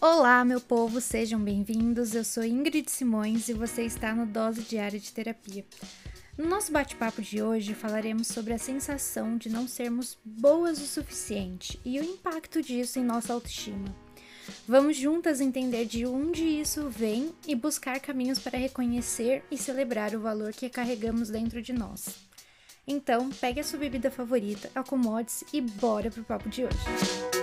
Olá, meu povo, sejam bem-vindos. Eu sou Ingrid Simões e você está no Dose Diária de Terapia. No nosso bate-papo de hoje falaremos sobre a sensação de não sermos boas o suficiente e o impacto disso em nossa autoestima. Vamos juntas entender de onde isso vem e buscar caminhos para reconhecer e celebrar o valor que carregamos dentro de nós. Então, pegue a sua bebida favorita, acomode-se e bora pro papo de hoje.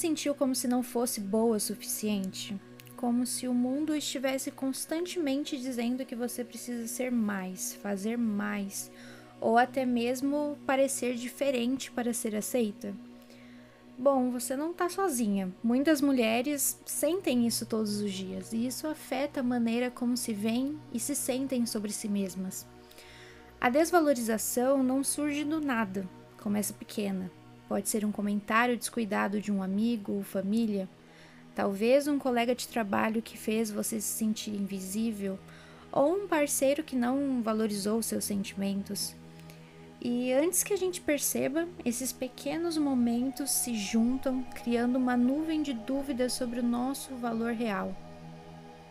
Sentiu como se não fosse boa o suficiente? Como se o mundo estivesse constantemente dizendo que você precisa ser mais, fazer mais, ou até mesmo parecer diferente para ser aceita? Bom, você não está sozinha. Muitas mulheres sentem isso todos os dias e isso afeta a maneira como se veem e se sentem sobre si mesmas. A desvalorização não surge do nada, começa pequena Pode ser um comentário descuidado de um amigo ou família, talvez um colega de trabalho que fez você se sentir invisível, ou um parceiro que não valorizou seus sentimentos. E antes que a gente perceba, esses pequenos momentos se juntam, criando uma nuvem de dúvidas sobre o nosso valor real.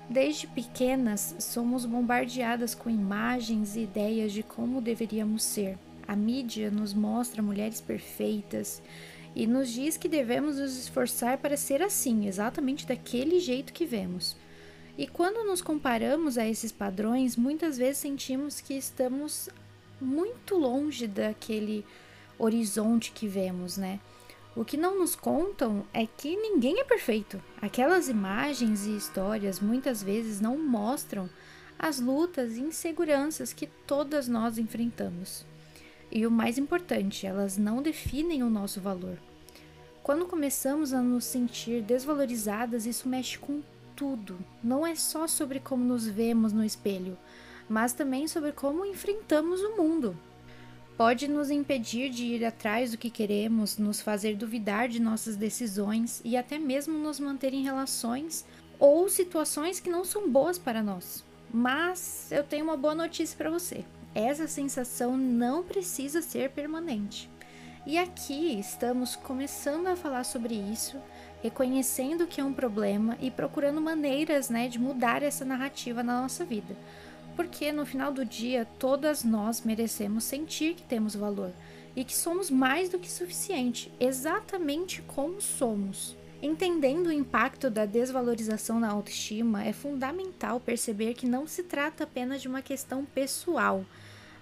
Desde pequenas, somos bombardeadas com imagens e ideias de como deveríamos ser. A mídia nos mostra mulheres perfeitas e nos diz que devemos nos esforçar para ser assim, exatamente daquele jeito que vemos. E quando nos comparamos a esses padrões, muitas vezes sentimos que estamos muito longe daquele horizonte que vemos, né? O que não nos contam é que ninguém é perfeito. Aquelas imagens e histórias muitas vezes não mostram as lutas e inseguranças que todas nós enfrentamos. E o mais importante, elas não definem o nosso valor. Quando começamos a nos sentir desvalorizadas, isso mexe com tudo. Não é só sobre como nos vemos no espelho, mas também sobre como enfrentamos o mundo. Pode nos impedir de ir atrás do que queremos, nos fazer duvidar de nossas decisões e até mesmo nos manter em relações ou situações que não são boas para nós. Mas eu tenho uma boa notícia para você essa sensação não precisa ser permanente. E aqui estamos começando a falar sobre isso, reconhecendo que é um problema e procurando maneiras né, de mudar essa narrativa na nossa vida. Porque no final do dia, todas nós merecemos sentir que temos valor e que somos mais do que suficiente, exatamente como somos. Entendendo o impacto da desvalorização na autoestima, é fundamental perceber que não se trata apenas de uma questão pessoal,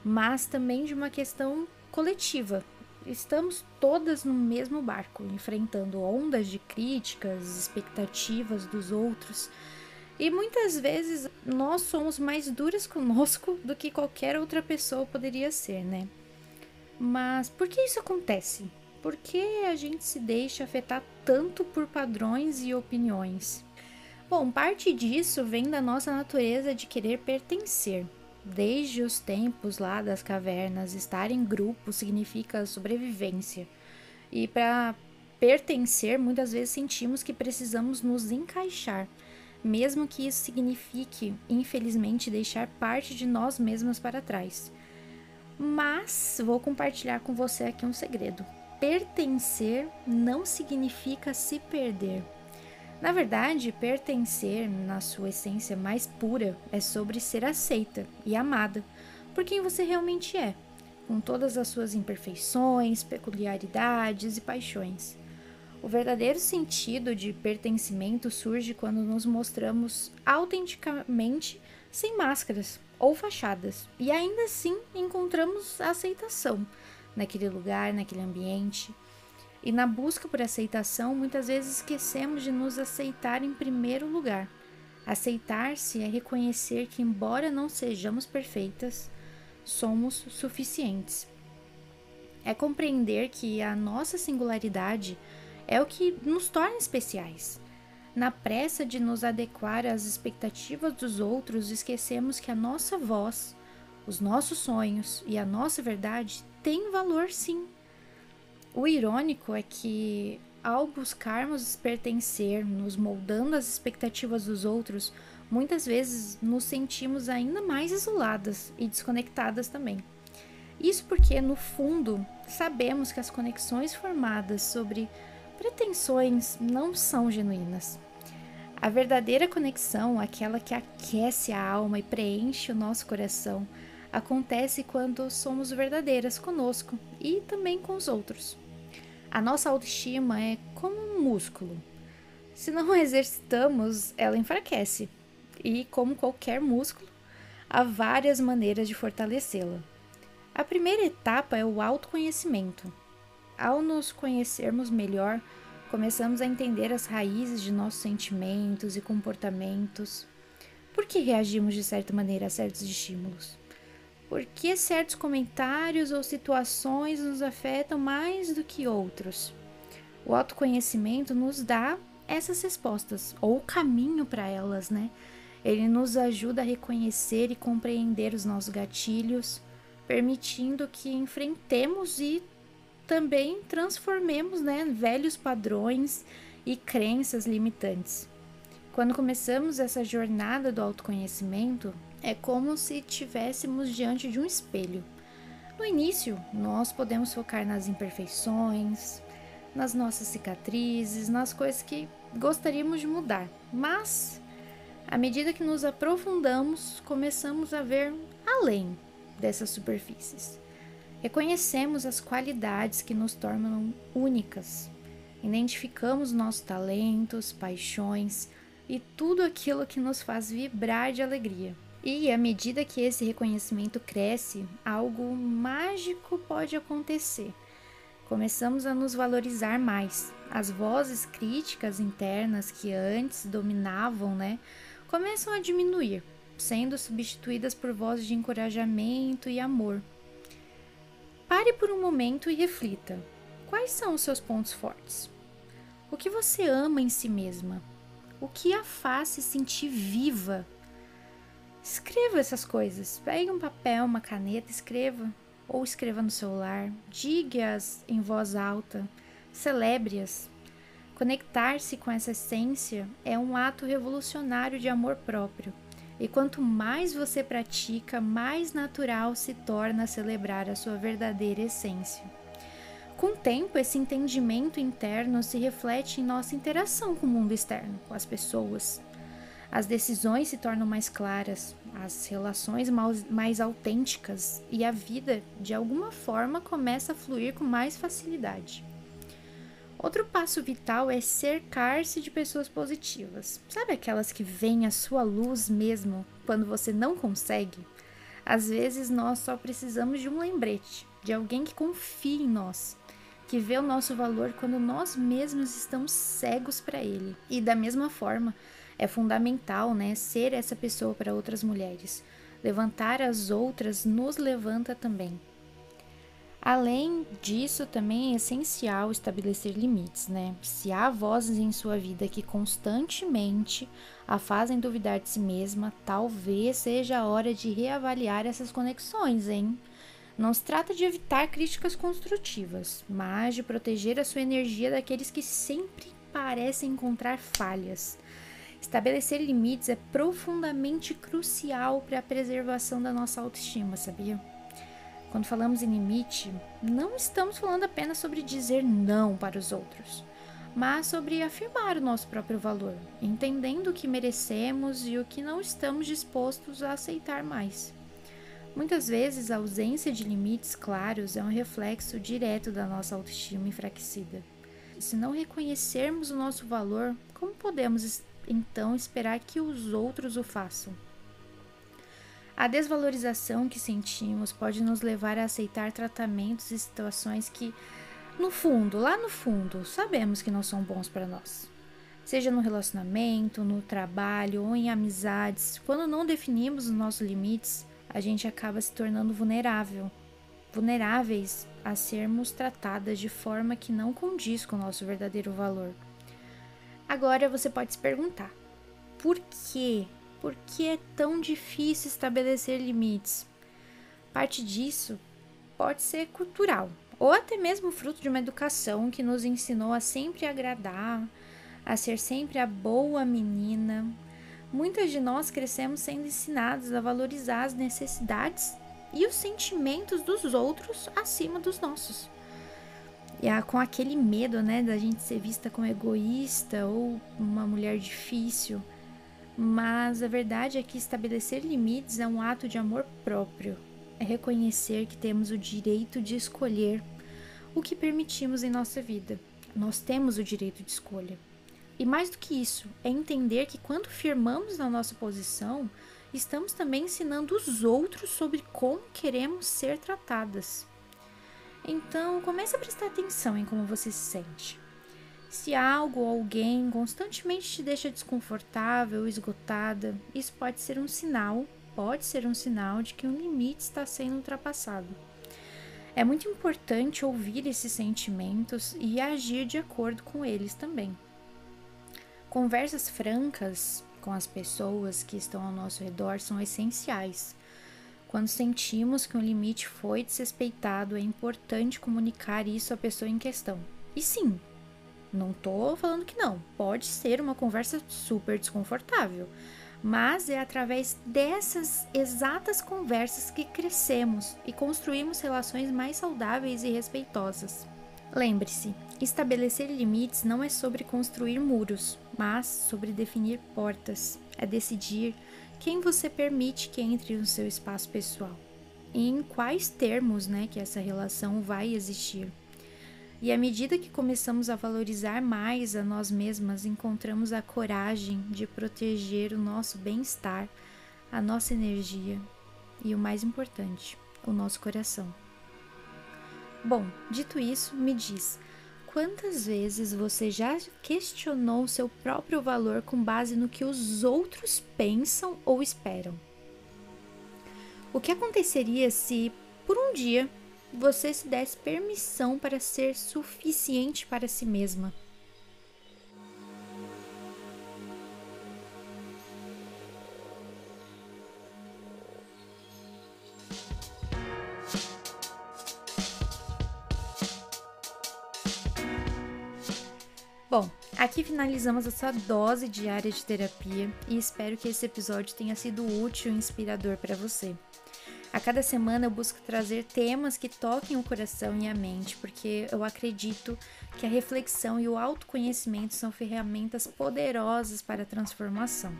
mas também de uma questão coletiva. Estamos todas no mesmo barco, enfrentando ondas de críticas, expectativas dos outros. E muitas vezes nós somos mais duras conosco do que qualquer outra pessoa poderia ser, né? Mas por que isso acontece? Por que a gente se deixa afetar tanto por padrões e opiniões? Bom, parte disso vem da nossa natureza de querer pertencer. Desde os tempos lá das cavernas, estar em grupo significa sobrevivência. E para pertencer, muitas vezes sentimos que precisamos nos encaixar, mesmo que isso signifique, infelizmente, deixar parte de nós mesmas para trás. Mas vou compartilhar com você aqui um segredo pertencer não significa se perder. Na verdade, pertencer, na sua essência mais pura, é sobre ser aceita e amada por quem você realmente é, com todas as suas imperfeições, peculiaridades e paixões. O verdadeiro sentido de pertencimento surge quando nos mostramos autenticamente sem máscaras ou fachadas e ainda assim encontramos aceitação naquele lugar, naquele ambiente. E na busca por aceitação, muitas vezes esquecemos de nos aceitar em primeiro lugar. Aceitar-se é reconhecer que, embora não sejamos perfeitas, somos suficientes. É compreender que a nossa singularidade é o que nos torna especiais. Na pressa de nos adequar às expectativas dos outros, esquecemos que a nossa voz, os nossos sonhos e a nossa verdade têm valor sim. O irônico é que, ao buscarmos pertencer, nos moldando às expectativas dos outros, muitas vezes nos sentimos ainda mais isoladas e desconectadas também. Isso porque, no fundo, sabemos que as conexões formadas sobre pretensões não são genuínas. A verdadeira conexão, aquela que aquece a alma e preenche o nosso coração, acontece quando somos verdadeiras conosco e também com os outros. A nossa autoestima é como um músculo. Se não exercitamos, ela enfraquece. E, como qualquer músculo, há várias maneiras de fortalecê-la. A primeira etapa é o autoconhecimento. Ao nos conhecermos melhor, começamos a entender as raízes de nossos sentimentos e comportamentos. Por que reagimos de certa maneira a certos estímulos? Por que certos comentários ou situações nos afetam mais do que outros? O autoconhecimento nos dá essas respostas, ou o caminho para elas, né? Ele nos ajuda a reconhecer e compreender os nossos gatilhos, permitindo que enfrentemos e também transformemos né, velhos padrões e crenças limitantes. Quando começamos essa jornada do autoconhecimento, é como se estivéssemos diante de um espelho. No início, nós podemos focar nas imperfeições, nas nossas cicatrizes, nas coisas que gostaríamos de mudar, mas à medida que nos aprofundamos, começamos a ver além dessas superfícies. Reconhecemos as qualidades que nos tornam únicas. Identificamos nossos talentos, paixões e tudo aquilo que nos faz vibrar de alegria. E à medida que esse reconhecimento cresce, algo mágico pode acontecer. Começamos a nos valorizar mais. As vozes críticas internas que antes dominavam, né, começam a diminuir, sendo substituídas por vozes de encorajamento e amor. Pare por um momento e reflita: quais são os seus pontos fortes? O que você ama em si mesma? O que a faz se sentir viva? Escreva essas coisas. Pegue um papel, uma caneta, escreva. Ou escreva no celular. Diga-as em voz alta. Celebre-as. Conectar-se com essa essência é um ato revolucionário de amor próprio. E quanto mais você pratica, mais natural se torna celebrar a sua verdadeira essência. Com o tempo, esse entendimento interno se reflete em nossa interação com o mundo externo, com as pessoas. As decisões se tornam mais claras, as relações mais, autênticas e a vida, de alguma forma, começa a fluir com mais facilidade. Outro passo vital é cercar-se de pessoas positivas. Sabe aquelas que veem a sua luz mesmo quando você não consegue? Às vezes nós só precisamos de um lembrete, de alguém que confie em nós, que vê o nosso valor quando nós mesmos estamos cegos para ele. E da mesma forma, é fundamental, né, ser essa pessoa para outras mulheres. Levantar as outras nos levanta também. Além disso, também é essencial estabelecer limites, né? Se há vozes em sua vida que constantemente a fazem duvidar de si mesma, talvez seja a hora de reavaliar essas conexões, hein? Não se trata de evitar críticas construtivas, mas de proteger a sua energia daqueles que sempre parecem encontrar falhas. Estabelecer limites é profundamente crucial para a preservação da nossa autoestima, sabia? Quando falamos em limite, não estamos falando apenas sobre dizer não para os outros, mas sobre afirmar o nosso próprio valor, entendendo o que merecemos e o que não estamos dispostos a aceitar mais. Muitas vezes, a ausência de limites claros é um reflexo direto da nossa autoestima enfraquecida. Se não reconhecermos o nosso valor, como podemos então esperar que os outros o façam? A desvalorização que sentimos pode nos levar a aceitar tratamentos e situações que, no fundo, lá no fundo, sabemos que não são bons para nós. Seja no relacionamento, no trabalho ou em amizades, quando não definimos os nossos limites, a gente acaba se tornando vulnerável, vulneráveis a sermos tratadas de forma que não condiz com o nosso verdadeiro valor. Agora você pode se perguntar: por que por que é tão difícil estabelecer limites? Parte disso pode ser cultural. ou até mesmo fruto de uma educação que nos ensinou a sempre agradar, a ser sempre a boa menina. Muitas de nós crescemos sendo ensinadas a valorizar as necessidades e os sentimentos dos outros acima dos nossos. E a, com aquele medo, né, da gente ser vista como egoísta ou uma mulher difícil. Mas a verdade é que estabelecer limites é um ato de amor próprio. É reconhecer que temos o direito de escolher o que permitimos em nossa vida. Nós temos o direito de escolha. E mais do que isso, é entender que quando firmamos na nossa posição, estamos também ensinando os outros sobre como queremos ser tratadas. Então, comece a prestar atenção em como você se sente. Se algo ou alguém constantemente te deixa desconfortável esgotada, isso pode ser um sinal, pode ser um sinal de que um limite está sendo ultrapassado. É muito importante ouvir esses sentimentos e agir de acordo com eles também. Conversas francas com as pessoas que estão ao nosso redor são essenciais. Quando sentimos que um limite foi desrespeitado, é importante comunicar isso à pessoa em questão. E sim, não tô falando que não, pode ser uma conversa super desconfortável, mas é através dessas exatas conversas que crescemos e construímos relações mais saudáveis e respeitosas. Lembre-se, estabelecer limites não é sobre construir muros, mas sobre definir portas. É decidir quem você permite que entre no seu espaço pessoal e em quais termos, né, que essa relação vai existir. E à medida que começamos a valorizar mais a nós mesmas, encontramos a coragem de proteger o nosso bem-estar, a nossa energia e o mais importante, o nosso coração. Bom, dito isso, me diz, quantas vezes você já questionou seu próprio valor com base no que os outros pensam ou esperam? O que aconteceria se, por um dia, você se desse permissão para ser suficiente para si mesma? Bom, aqui finalizamos essa dose diária de terapia e espero que esse episódio tenha sido útil e inspirador para você. A cada semana eu busco trazer temas que toquem o coração e a mente, porque eu acredito que a reflexão e o autoconhecimento são ferramentas poderosas para a transformação.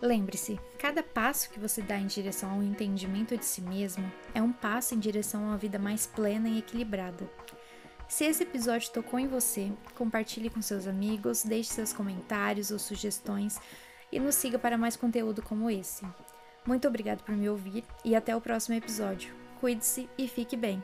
Lembre-se, cada passo que você dá em direção ao entendimento de si mesmo é um passo em direção a uma vida mais plena e equilibrada. Se esse episódio tocou em você, compartilhe com seus amigos, deixe seus comentários ou sugestões e nos siga para mais conteúdo como esse. Muito obrigado por me ouvir e até o próximo episódio. Cuide-se e fique bem.